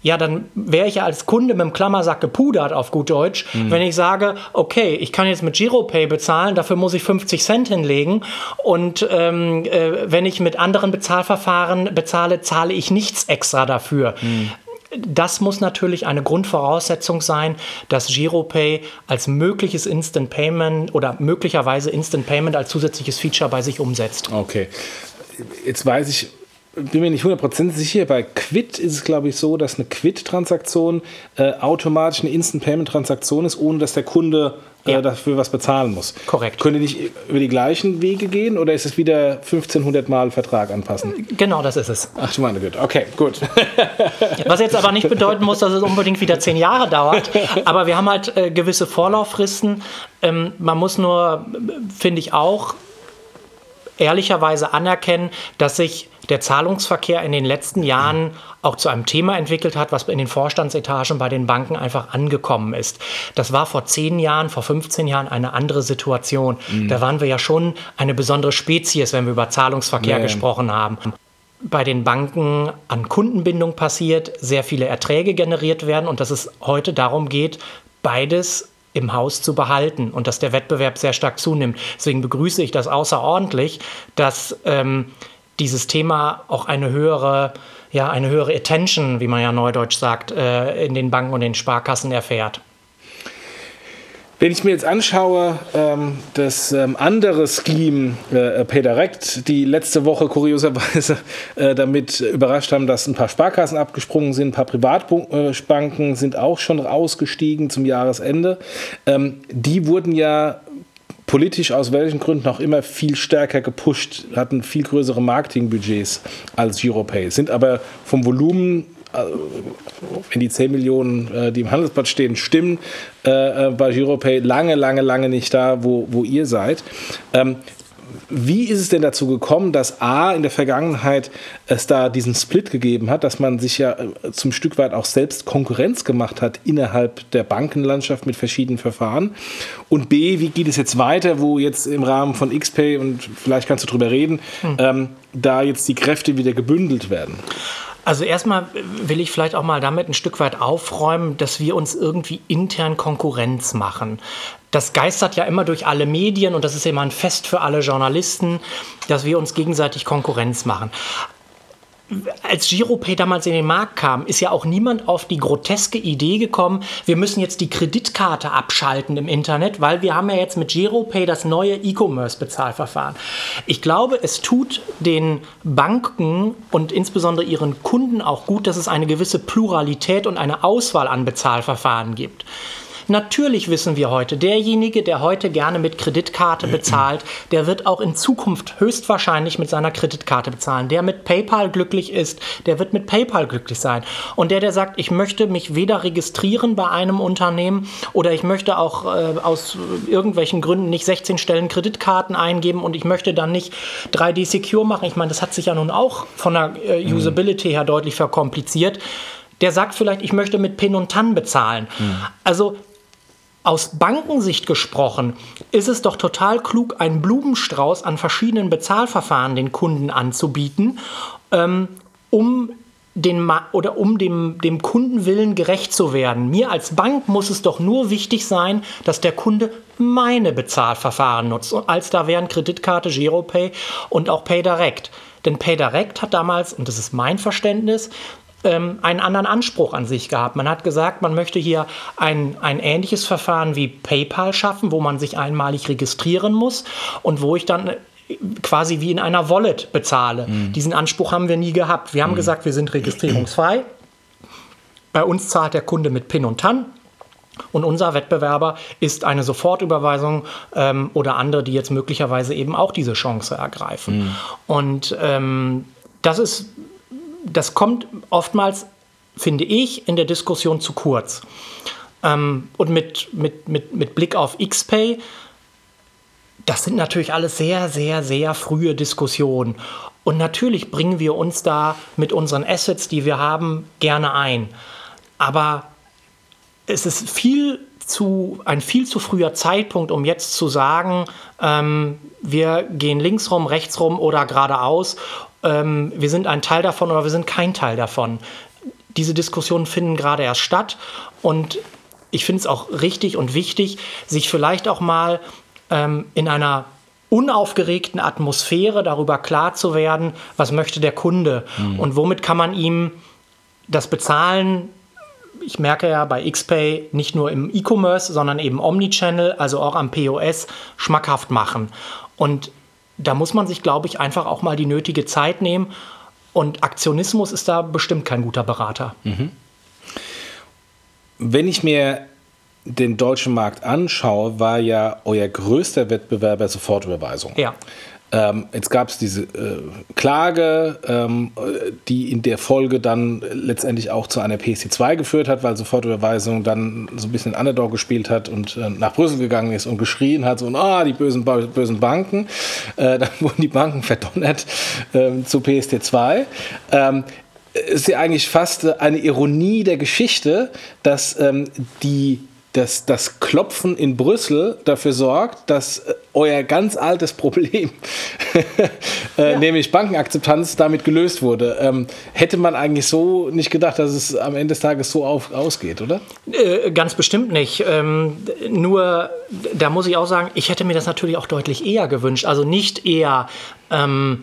ja, dann wäre ich ja als Kunde mit dem Klammersack gepudert auf gut Deutsch, mhm. wenn ich sage, okay, ich kann jetzt mit Giropay bezahlen, dafür muss ich 50 Cent hinlegen und ähm, äh, wenn ich mit anderen Bezahlverfahren bezahle, zahle ich nichts extra dafür. Mhm das muss natürlich eine Grundvoraussetzung sein, dass Giropay als mögliches Instant Payment oder möglicherweise Instant Payment als zusätzliches Feature bei sich umsetzt. Okay. Jetzt weiß ich, bin mir nicht 100% sicher, bei Quid ist es, glaube ich, so, dass eine Quid-Transaktion äh, automatisch eine Instant-Payment-Transaktion ist, ohne dass der Kunde äh, ja. dafür was bezahlen muss. Korrekt. Können die nicht über die gleichen Wege gehen oder ist es wieder 1500 Mal Vertrag anpassen? Genau, das ist es. Ach du meine Güte, okay, gut. Was jetzt aber nicht bedeuten muss, dass es unbedingt wieder zehn Jahre dauert, aber wir haben halt äh, gewisse Vorlauffristen. Ähm, man muss nur, finde ich auch, ehrlicherweise anerkennen, dass sich der Zahlungsverkehr in den letzten Jahren auch zu einem Thema entwickelt hat, was in den Vorstandsetagen bei den Banken einfach angekommen ist. Das war vor zehn Jahren, vor 15 Jahren eine andere Situation. Mhm. Da waren wir ja schon eine besondere Spezies, wenn wir über Zahlungsverkehr nee. gesprochen haben bei den Banken an Kundenbindung passiert, sehr viele Erträge generiert werden und dass es heute darum geht, beides im Haus zu behalten und dass der Wettbewerb sehr stark zunimmt. Deswegen begrüße ich das außerordentlich, dass ähm, dieses Thema auch eine höhere, ja, eine höhere Attention, wie man ja neudeutsch sagt, äh, in den Banken und den Sparkassen erfährt. Wenn ich mir jetzt anschaue, ähm, das ähm, andere Scheme äh, PayDirect, die letzte Woche kurioserweise äh, damit überrascht haben, dass ein paar Sparkassen abgesprungen sind, ein paar Privatbanken sind auch schon ausgestiegen zum Jahresende. Ähm, die wurden ja politisch aus welchen Gründen auch immer viel stärker gepusht, hatten viel größere Marketingbudgets als Europay, sind aber vom Volumen äh, wenn die 10 Millionen, äh, die im Handelsblatt stehen, stimmen, äh, war Giropay lange, lange, lange nicht da, wo, wo ihr seid. Ähm, wie ist es denn dazu gekommen, dass A, in der Vergangenheit es da diesen Split gegeben hat, dass man sich ja äh, zum Stück weit auch selbst Konkurrenz gemacht hat innerhalb der Bankenlandschaft mit verschiedenen Verfahren? Und B, wie geht es jetzt weiter, wo jetzt im Rahmen von XPay, und vielleicht kannst du drüber reden, hm. ähm, da jetzt die Kräfte wieder gebündelt werden? Also erstmal will ich vielleicht auch mal damit ein Stück weit aufräumen, dass wir uns irgendwie intern Konkurrenz machen. Das geistert ja immer durch alle Medien und das ist immer ein Fest für alle Journalisten, dass wir uns gegenseitig Konkurrenz machen. Als Giropay damals in den Markt kam, ist ja auch niemand auf die groteske Idee gekommen, wir müssen jetzt die Kreditkarte abschalten im Internet, weil wir haben ja jetzt mit Giropay das neue E-Commerce-Bezahlverfahren. Ich glaube, es tut den Banken und insbesondere ihren Kunden auch gut, dass es eine gewisse Pluralität und eine Auswahl an Bezahlverfahren gibt. Natürlich wissen wir heute, derjenige, der heute gerne mit Kreditkarte bezahlt, der wird auch in Zukunft höchstwahrscheinlich mit seiner Kreditkarte bezahlen. Der mit PayPal glücklich ist, der wird mit PayPal glücklich sein. Und der, der sagt, ich möchte mich weder registrieren bei einem Unternehmen oder ich möchte auch äh, aus irgendwelchen Gründen nicht 16 Stellen Kreditkarten eingeben und ich möchte dann nicht 3D Secure machen. Ich meine, das hat sich ja nun auch von der äh, mhm. Usability her deutlich verkompliziert der sagt vielleicht, ich möchte mit Pin und TAN bezahlen. Mhm. Also aus Bankensicht gesprochen ist es doch total klug, einen Blumenstrauß an verschiedenen Bezahlverfahren den Kunden anzubieten, ähm, um den oder um dem, dem Kundenwillen gerecht zu werden. Mir als Bank muss es doch nur wichtig sein, dass der Kunde meine Bezahlverfahren nutzt. Und als da wären Kreditkarte, Giropay und auch PayDirect. Denn PayDirect hat damals, und das ist mein Verständnis, ähm, einen anderen Anspruch an sich gehabt. Man hat gesagt, man möchte hier ein, ein ähnliches Verfahren wie PayPal schaffen, wo man sich einmalig registrieren muss und wo ich dann äh, quasi wie in einer Wallet bezahle. Mhm. Diesen Anspruch haben wir nie gehabt. Wir haben mhm. gesagt, wir sind registrierungsfrei. Bei uns zahlt der Kunde mit PIN und TAN. Und unser Wettbewerber ist eine Sofortüberweisung ähm, oder andere, die jetzt möglicherweise eben auch diese Chance ergreifen. Mhm. Und ähm, das ist das kommt oftmals, finde ich, in der Diskussion zu kurz. Ähm, und mit, mit, mit, mit Blick auf XPay, das sind natürlich alles sehr, sehr, sehr frühe Diskussionen. Und natürlich bringen wir uns da mit unseren Assets, die wir haben, gerne ein. Aber es ist viel zu, ein viel zu früher Zeitpunkt, um jetzt zu sagen, ähm, wir gehen links rum, rechts rum oder geradeaus ähm, wir sind ein Teil davon oder wir sind kein Teil davon. Diese Diskussionen finden gerade erst statt und ich finde es auch richtig und wichtig, sich vielleicht auch mal ähm, in einer unaufgeregten Atmosphäre darüber klar zu werden, was möchte der Kunde mhm. und womit kann man ihm das Bezahlen ich merke ja bei XPay nicht nur im E-Commerce, sondern eben Omnichannel, also auch am POS, schmackhaft machen. Und da muss man sich, glaube ich, einfach auch mal die nötige Zeit nehmen. Und Aktionismus ist da bestimmt kein guter Berater. Mhm. Wenn ich mir den deutschen Markt anschaue, war ja euer größter Wettbewerber Sofortüberweisung. Ja. Ähm, jetzt gab es diese äh, Klage, ähm, die in der Folge dann letztendlich auch zu einer PSC2 geführt hat, weil Sofortüberweisung dann so ein bisschen Underdog gespielt hat und äh, nach Brüssel gegangen ist und geschrien hat, so, ah, die bösen, bösen Banken. Äh, dann wurden die Banken verdonnert ähm, zu PST2 ähm, ist ja eigentlich fast eine Ironie der Geschichte, dass ähm, die dass das Klopfen in Brüssel dafür sorgt, dass äh, euer ganz altes Problem, äh, ja. nämlich Bankenakzeptanz, damit gelöst wurde. Ähm, hätte man eigentlich so nicht gedacht, dass es am Ende des Tages so auf, ausgeht, oder? Äh, ganz bestimmt nicht. Ähm, nur, da muss ich auch sagen, ich hätte mir das natürlich auch deutlich eher gewünscht. Also nicht eher. Ähm,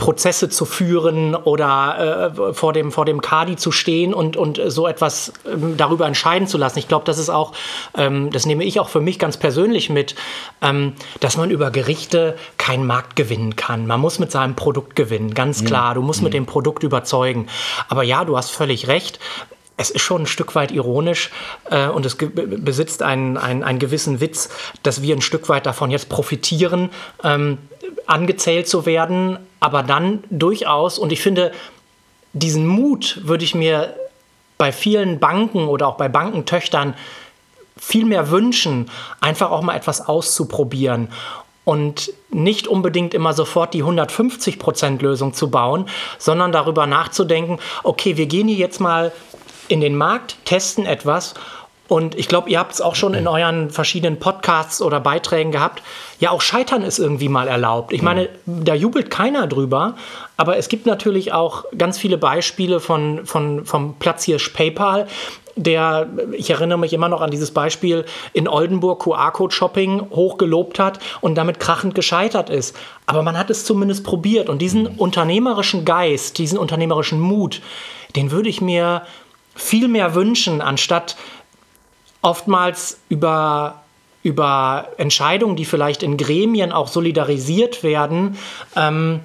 Prozesse zu führen oder äh, vor, dem, vor dem Kadi zu stehen und, und so etwas ähm, darüber entscheiden zu lassen. Ich glaube, das ist auch, ähm, das nehme ich auch für mich ganz persönlich mit, ähm, dass man über Gerichte keinen Markt gewinnen kann. Man muss mit seinem Produkt gewinnen, ganz klar. Du musst mhm. mit dem Produkt überzeugen. Aber ja, du hast völlig recht es ist schon ein Stück weit ironisch äh, und es besitzt einen, einen, einen gewissen Witz, dass wir ein Stück weit davon jetzt profitieren, ähm, angezählt zu werden, aber dann durchaus, und ich finde, diesen Mut würde ich mir bei vielen Banken oder auch bei Bankentöchtern viel mehr wünschen, einfach auch mal etwas auszuprobieren und nicht unbedingt immer sofort die 150%-Lösung zu bauen, sondern darüber nachzudenken, okay, wir gehen hier jetzt mal in den Markt, testen etwas und ich glaube, ihr habt es auch schon in euren verschiedenen Podcasts oder Beiträgen gehabt. Ja, auch Scheitern ist irgendwie mal erlaubt. Ich meine, da jubelt keiner drüber, aber es gibt natürlich auch ganz viele Beispiele von, von, vom Platzhirsch PayPal, der, ich erinnere mich immer noch an dieses Beispiel, in Oldenburg QR-Code-Shopping hochgelobt hat und damit krachend gescheitert ist. Aber man hat es zumindest probiert. Und diesen unternehmerischen Geist, diesen unternehmerischen Mut, den würde ich mir viel mehr wünschen, anstatt oftmals über über Entscheidungen, die vielleicht in Gremien auch solidarisiert werden, ähm,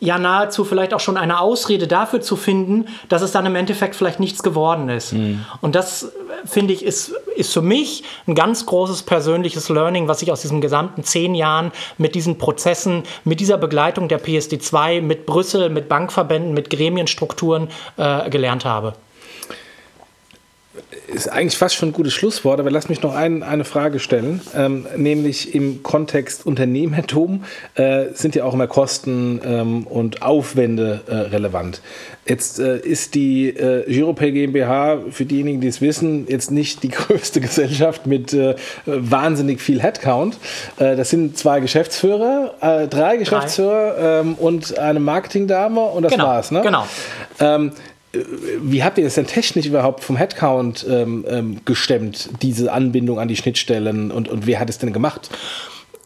ja nahezu vielleicht auch schon eine Ausrede dafür zu finden, dass es dann im Endeffekt vielleicht nichts geworden ist. Mhm. Und das, finde ich, ist, ist für mich ein ganz großes persönliches Learning, was ich aus diesen gesamten zehn Jahren mit diesen Prozessen, mit dieser Begleitung der PSD2, mit Brüssel, mit Bankverbänden, mit Gremienstrukturen äh, gelernt habe ist eigentlich fast schon ein gutes Schlusswort, aber lass mich noch ein, eine Frage stellen, ähm, nämlich im Kontext Unternehmertum äh, sind ja auch immer Kosten ähm, und Aufwände äh, relevant. Jetzt äh, ist die äh, Giropay GmbH, für diejenigen, die es wissen, jetzt nicht die größte Gesellschaft mit äh, wahnsinnig viel Headcount. Äh, das sind zwei Geschäftsführer, äh, drei Geschäftsführer ähm, und eine Marketingdame und das genau, war's. Ne? Genau. Wie habt ihr das denn technisch überhaupt vom Headcount ähm, ähm, gestemmt, diese Anbindung an die Schnittstellen und, und wer hat es denn gemacht?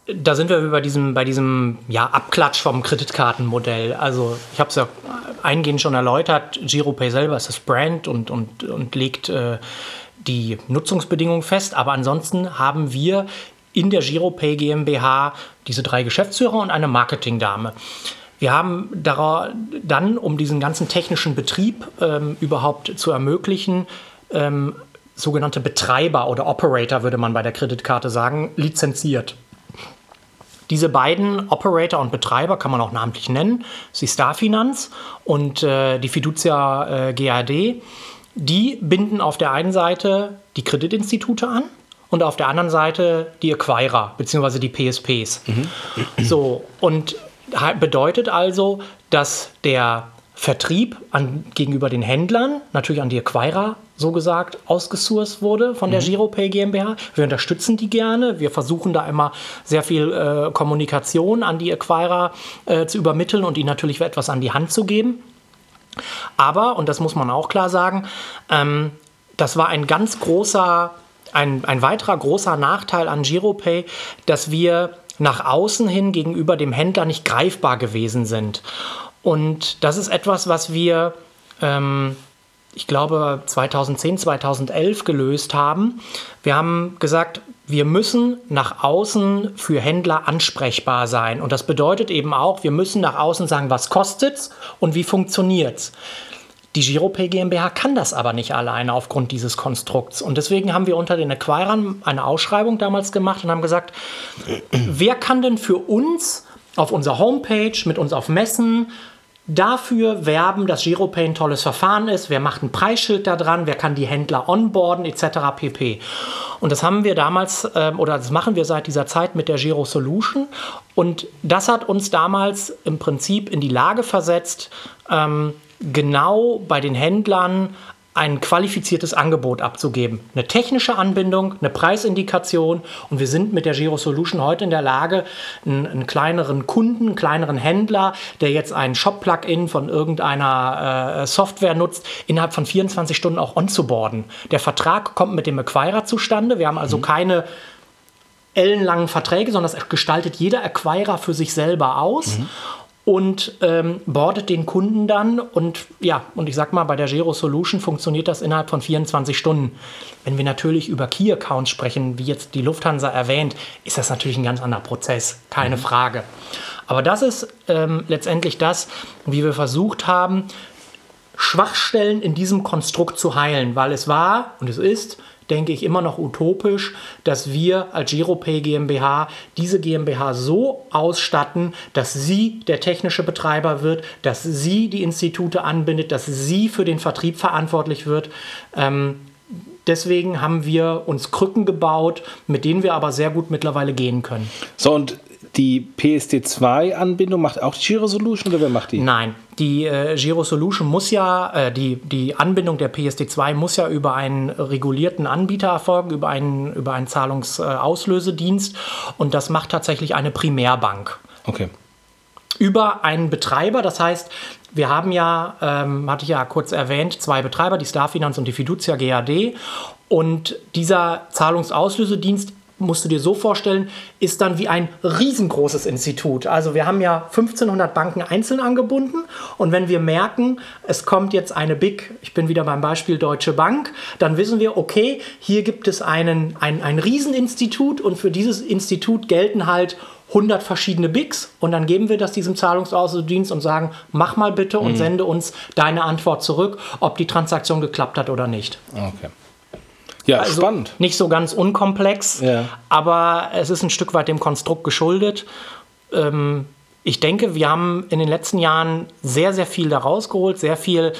Da sind wir bei diesem, bei diesem ja, Abklatsch vom Kreditkartenmodell. Also ich habe es ja eingehend schon erläutert, GiroPay selber ist das Brand und, und, und legt äh, die Nutzungsbedingungen fest. Aber ansonsten haben wir in der GiroPay GmbH diese drei Geschäftsführer und eine Marketingdame. Wir haben dann, um diesen ganzen technischen Betrieb ähm, überhaupt zu ermöglichen, ähm, sogenannte Betreiber oder Operator, würde man bei der Kreditkarte sagen, lizenziert. Diese beiden Operator und Betreiber kann man auch namentlich nennen, die Starfinanz und äh, die Fiducia äh, GAD. Die binden auf der einen Seite die Kreditinstitute an und auf der anderen Seite die Acquirer bzw. die PSPs. Mhm. So, und bedeutet also, dass der Vertrieb an, gegenüber den Händlern, natürlich an die Acquirer so gesagt, ausgesourced wurde von der mhm. Giropay GmbH. Wir unterstützen die gerne. Wir versuchen da immer sehr viel äh, Kommunikation an die Acquirer äh, zu übermitteln und ihnen natürlich etwas an die Hand zu geben. Aber, und das muss man auch klar sagen, ähm, das war ein ganz großer, ein, ein weiterer großer Nachteil an Giropay, dass wir nach außen hin gegenüber dem Händler nicht greifbar gewesen sind. Und das ist etwas, was wir, ähm, ich glaube, 2010, 2011 gelöst haben. Wir haben gesagt, wir müssen nach außen für Händler ansprechbar sein. Und das bedeutet eben auch, wir müssen nach außen sagen, was kostet es und wie funktioniert es. Die Giropay GmbH kann das aber nicht alleine aufgrund dieses Konstrukts. Und deswegen haben wir unter den Acquirern eine Ausschreibung damals gemacht und haben gesagt, wer kann denn für uns auf unserer Homepage, mit uns auf Messen, dafür werben, dass Giropay ein tolles Verfahren ist, wer macht ein Preisschild da dran, wer kann die Händler onboarden etc. pp. Und das haben wir damals ähm, oder das machen wir seit dieser Zeit mit der Giro Solution und das hat uns damals im Prinzip in die Lage versetzt, ähm, genau bei den Händlern ein qualifiziertes Angebot abzugeben. Eine technische Anbindung, eine Preisindikation und wir sind mit der Giro Solution heute in der Lage, einen, einen kleineren Kunden, einen kleineren Händler, der jetzt ein Shop-Plugin von irgendeiner äh, Software nutzt, innerhalb von 24 Stunden auch onzuboarden. Der Vertrag kommt mit dem Acquirer zustande. Wir haben also mhm. keine ellenlangen Verträge, sondern das gestaltet jeder Acquirer für sich selber aus. Mhm und ähm, boardet den Kunden dann. Und ja, und ich sag mal, bei der Gero Solution funktioniert das innerhalb von 24 Stunden. Wenn wir natürlich über Key-Accounts sprechen, wie jetzt die Lufthansa erwähnt, ist das natürlich ein ganz anderer Prozess, keine mhm. Frage. Aber das ist ähm, letztendlich das, wie wir versucht haben, Schwachstellen in diesem Konstrukt zu heilen, weil es war und es ist denke ich, immer noch utopisch, dass wir als Giropay GmbH diese GmbH so ausstatten, dass sie der technische Betreiber wird, dass sie die Institute anbindet, dass sie für den Vertrieb verantwortlich wird. Ähm, deswegen haben wir uns Krücken gebaut, mit denen wir aber sehr gut mittlerweile gehen können. So, und die PSD2-Anbindung macht auch die Giro Solution oder wer macht die? Nein, die äh, Giro Solution muss ja, äh, die, die Anbindung der PSD2 muss ja über einen regulierten Anbieter erfolgen, über einen, über einen Zahlungsauslösedienst und das macht tatsächlich eine Primärbank. Okay über einen Betreiber. Das heißt, wir haben ja, ähm, hatte ich ja kurz erwähnt, zwei Betreiber, die Starfinanz und die Fiducia GAD. Und dieser Zahlungsauslösedienst musst du dir so vorstellen, ist dann wie ein riesengroßes Institut. Also wir haben ja 1500 Banken einzeln angebunden und wenn wir merken, es kommt jetzt eine Big, ich bin wieder beim Beispiel Deutsche Bank, dann wissen wir, okay, hier gibt es einen, ein, ein Rieseninstitut und für dieses Institut gelten halt 100 verschiedene Bigs und dann geben wir das diesem Zahlungsaußendienst und sagen, mach mal bitte und mhm. sende uns deine Antwort zurück, ob die Transaktion geklappt hat oder nicht. Okay. Ja, also spannend. Nicht so ganz unkomplex, ja. aber es ist ein Stück weit dem Konstrukt geschuldet. Ähm, ich denke, wir haben in den letzten Jahren sehr, sehr viel da rausgeholt, sehr viel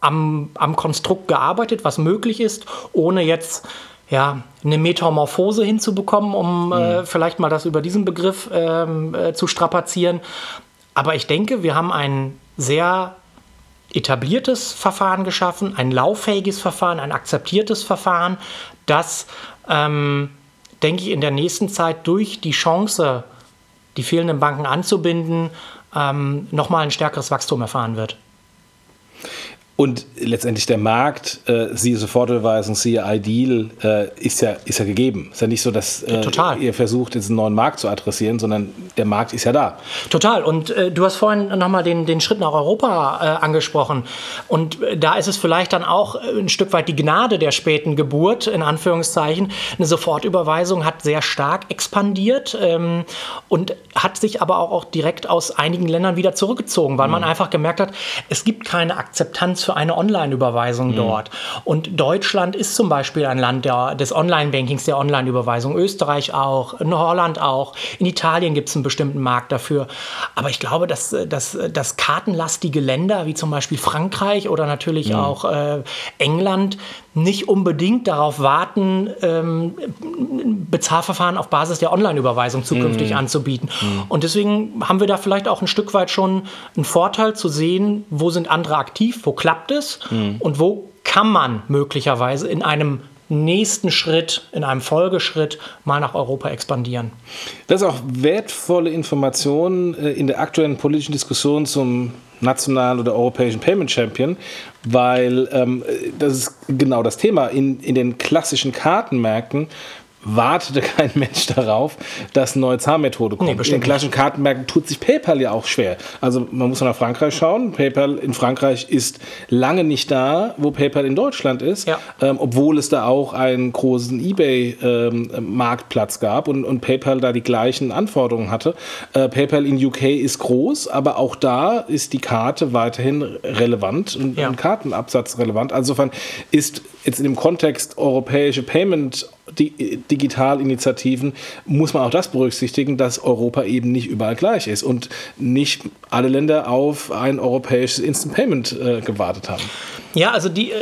am, am Konstrukt gearbeitet, was möglich ist, ohne jetzt ja, eine Metamorphose hinzubekommen, um mhm. äh, vielleicht mal das über diesen Begriff ähm, äh, zu strapazieren. Aber ich denke, wir haben ein sehr etabliertes Verfahren geschaffen, ein lauffähiges Verfahren, ein akzeptiertes Verfahren, das, ähm, denke ich, in der nächsten Zeit durch die Chance, die fehlenden Banken anzubinden, ähm, nochmal ein stärkeres Wachstum erfahren wird. Und letztendlich der Markt, äh, siehe Sofortüberweisung, siehe Ideal, äh, ist, ja, ist ja gegeben. Ist ja nicht so, dass äh, ihr versucht, einen neuen Markt zu adressieren, sondern der Markt ist ja da. Total. Und äh, du hast vorhin nochmal den, den Schritt nach Europa äh, angesprochen. Und äh, da ist es vielleicht dann auch ein Stück weit die Gnade der späten Geburt, in Anführungszeichen. Eine Sofortüberweisung hat sehr stark expandiert ähm, und hat sich aber auch, auch direkt aus einigen Ländern wieder zurückgezogen, weil mhm. man einfach gemerkt hat, es gibt keine Akzeptanz für eine Online-Überweisung mhm. dort. Und Deutschland ist zum Beispiel ein Land der, des Online-Bankings, der Online-Überweisung. Österreich auch, in Holland auch. In Italien gibt es einen bestimmten Markt dafür. Aber ich glaube, dass, dass, dass kartenlastige Länder wie zum Beispiel Frankreich oder natürlich mhm. auch äh, England nicht unbedingt darauf warten, ähm, Bezahlverfahren auf Basis der Online-Überweisung zukünftig mhm. anzubieten. Mhm. Und deswegen haben wir da vielleicht auch ein Stück weit schon einen Vorteil zu sehen, wo sind andere aktiv, wo klappt es mhm. und wo kann man möglicherweise in einem nächsten Schritt, in einem Folgeschritt mal nach Europa expandieren. Das ist auch wertvolle Informationen äh, in der aktuellen politischen Diskussion zum nationalen oder europäischen Payment Champion, weil ähm, das ist genau das Thema. In, in den klassischen Kartenmärkten wartete kein Mensch darauf, dass eine neue Zahlmethode kommt. Nee, in den klassischen Kartenmärkten tut sich PayPal ja auch schwer. Also man muss nach Frankreich schauen. PayPal in Frankreich ist lange nicht da, wo PayPal in Deutschland ist, ja. ähm, obwohl es da auch einen großen eBay-Marktplatz ähm, gab und, und, PayPal da die gleichen Anforderungen hatte. Äh, PayPal in UK ist groß, aber auch da ist die Karte weiterhin relevant und, ja. und Kartenabsatz relevant. Also insofern ist jetzt in dem Kontext europäische Payment Digitalinitiativen muss man auch das berücksichtigen, dass Europa eben nicht überall gleich ist und nicht alle Länder auf ein europäisches Instant Payment äh, gewartet haben. Ja, also die, äh,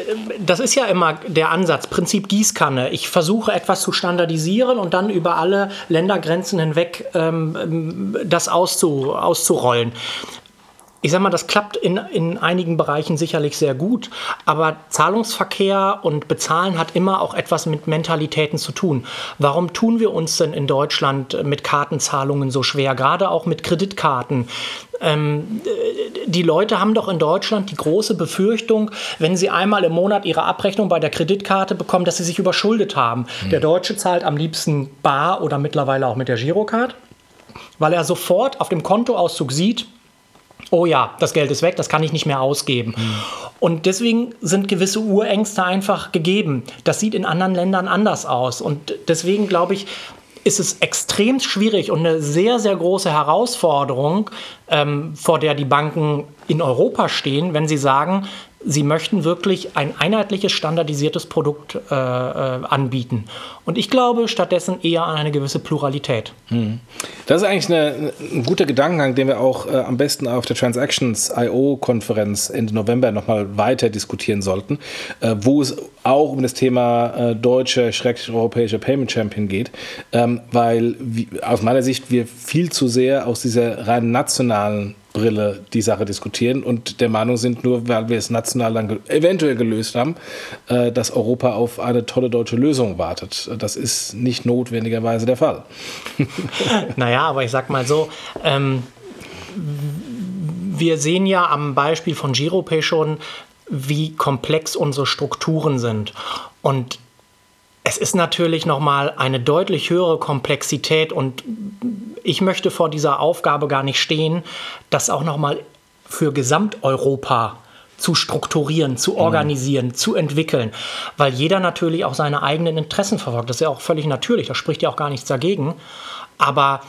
das ist ja immer der Ansatz, Prinzip Gießkanne. Ich versuche etwas zu standardisieren und dann über alle Ländergrenzen hinweg ähm, das auszu, auszurollen ich sag mal, das klappt in, in einigen Bereichen sicherlich sehr gut, aber Zahlungsverkehr und Bezahlen hat immer auch etwas mit Mentalitäten zu tun. Warum tun wir uns denn in Deutschland mit Kartenzahlungen so schwer, gerade auch mit Kreditkarten? Ähm, die Leute haben doch in Deutschland die große Befürchtung, wenn sie einmal im Monat ihre Abrechnung bei der Kreditkarte bekommen, dass sie sich überschuldet haben. Mhm. Der Deutsche zahlt am liebsten bar oder mittlerweile auch mit der Girocard, weil er sofort auf dem Kontoauszug sieht, oh ja, das Geld ist weg, das kann ich nicht mehr ausgeben. Mhm. Und deswegen sind gewisse Urängste einfach gegeben. Das sieht in anderen Ländern anders aus. Und deswegen glaube ich, ist es extrem schwierig und eine sehr, sehr große Herausforderung, ähm, vor der die Banken in Europa stehen, wenn sie sagen, Sie möchten wirklich ein einheitliches, standardisiertes Produkt äh, äh, anbieten. Und ich glaube stattdessen eher an eine gewisse Pluralität. Hm. Das ist eigentlich eine, ein guter Gedankengang, den wir auch äh, am besten auf der Transactions IO-Konferenz Ende November nochmal weiter diskutieren sollten, äh, wo es auch um das Thema äh, deutscher, schrecklich europäischer Payment Champion geht, ähm, weil wie, aus meiner Sicht wir viel zu sehr aus dieser rein nationalen Brille die Sache diskutieren und der Meinung sind, nur weil wir es national dann eventuell gelöst haben, äh, dass Europa auf eine tolle deutsche Lösung wartet. Das ist nicht notwendigerweise der Fall. naja, aber ich sag mal so, ähm, wir sehen ja am Beispiel von Giropay schon, wie komplex unsere Strukturen sind. Und es ist natürlich nochmal eine deutlich höhere Komplexität und ich möchte vor dieser Aufgabe gar nicht stehen, das auch nochmal für Gesamteuropa zu strukturieren, zu organisieren, mhm. zu entwickeln, weil jeder natürlich auch seine eigenen Interessen verfolgt. Das ist ja auch völlig natürlich, da spricht ja auch gar nichts dagegen. Aber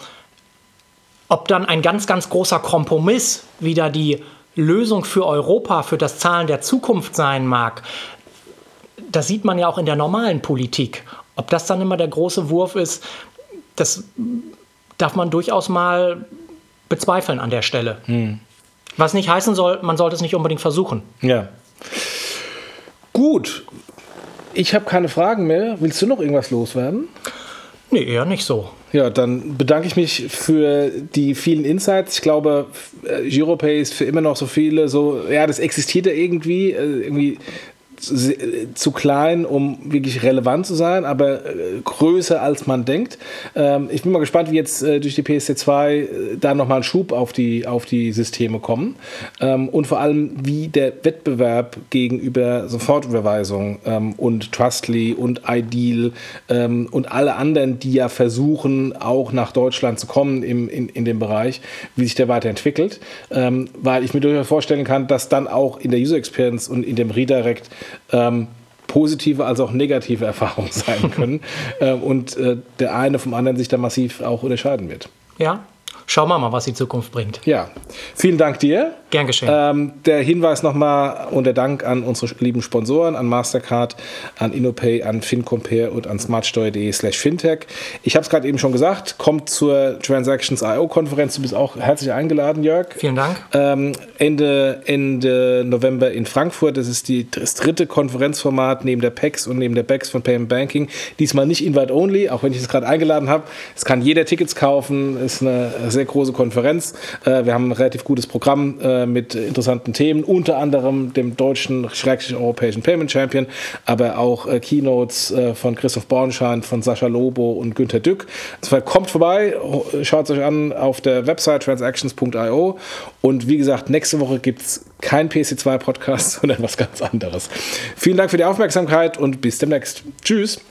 ob dann ein ganz, ganz großer Kompromiss wieder die Lösung für Europa, für das Zahlen der Zukunft sein mag, das sieht man ja auch in der normalen Politik. Ob das dann immer der große Wurf ist, das darf man durchaus mal bezweifeln an der Stelle. Hm. Was nicht heißen soll, man sollte es nicht unbedingt versuchen. Ja. Gut. Ich habe keine Fragen mehr. Willst du noch irgendwas loswerden? Nee, eher nicht so. Ja, dann bedanke ich mich für die vielen Insights. Ich glaube, Giropay ist für immer noch so viele so, ja, das existiert ja irgendwie, äh, irgendwie zu klein, um wirklich relevant zu sein, aber äh, größer als man denkt. Ähm, ich bin mal gespannt, wie jetzt äh, durch die PSC2 äh, da nochmal ein Schub auf die, auf die Systeme kommen ähm, und vor allem, wie der Wettbewerb gegenüber Sofortüberweisung ähm, und Trustly und Ideal und alle anderen, die ja versuchen, auch nach Deutschland zu kommen im, in, in dem Bereich, wie sich der weiterentwickelt. weil ich mir durchaus vorstellen kann, dass dann auch in der User Experience und in dem Redirect ähm, positive als auch negative Erfahrungen sein können äh, und äh, der eine vom anderen sich da massiv auch unterscheiden wird. Ja, schauen wir mal, was die Zukunft bringt. Ja, vielen Dank dir. Gern geschehen. Ähm, der Hinweis nochmal und der Dank an unsere lieben Sponsoren, an Mastercard, an InnoPay, an FinCompare und an smartsteuer.de slash fintech. Ich habe es gerade eben schon gesagt, kommt zur Transactions IO Konferenz. Du bist auch herzlich eingeladen, Jörg. Vielen Dank. Ähm, Ende, Ende November in Frankfurt. Das ist die, das dritte Konferenzformat neben der PEX und neben der BEX von Payment Banking. Diesmal nicht Invite Only, auch wenn ich es gerade eingeladen habe. Es kann jeder Tickets kaufen. Ist eine sehr große Konferenz. Äh, wir haben ein relativ gutes Programm äh, mit interessanten Themen, unter anderem dem deutschen, schrecklich europäischen Payment Champion, aber auch äh, Keynotes von Christoph Bornschein, von Sascha Lobo und Günter Dück. Also kommt vorbei, schaut es euch an auf der Website transactions.io und wie gesagt, nächste Woche gibt es kein PC2 Podcast, sondern was ganz anderes. Vielen Dank für die Aufmerksamkeit und bis demnächst. Tschüss.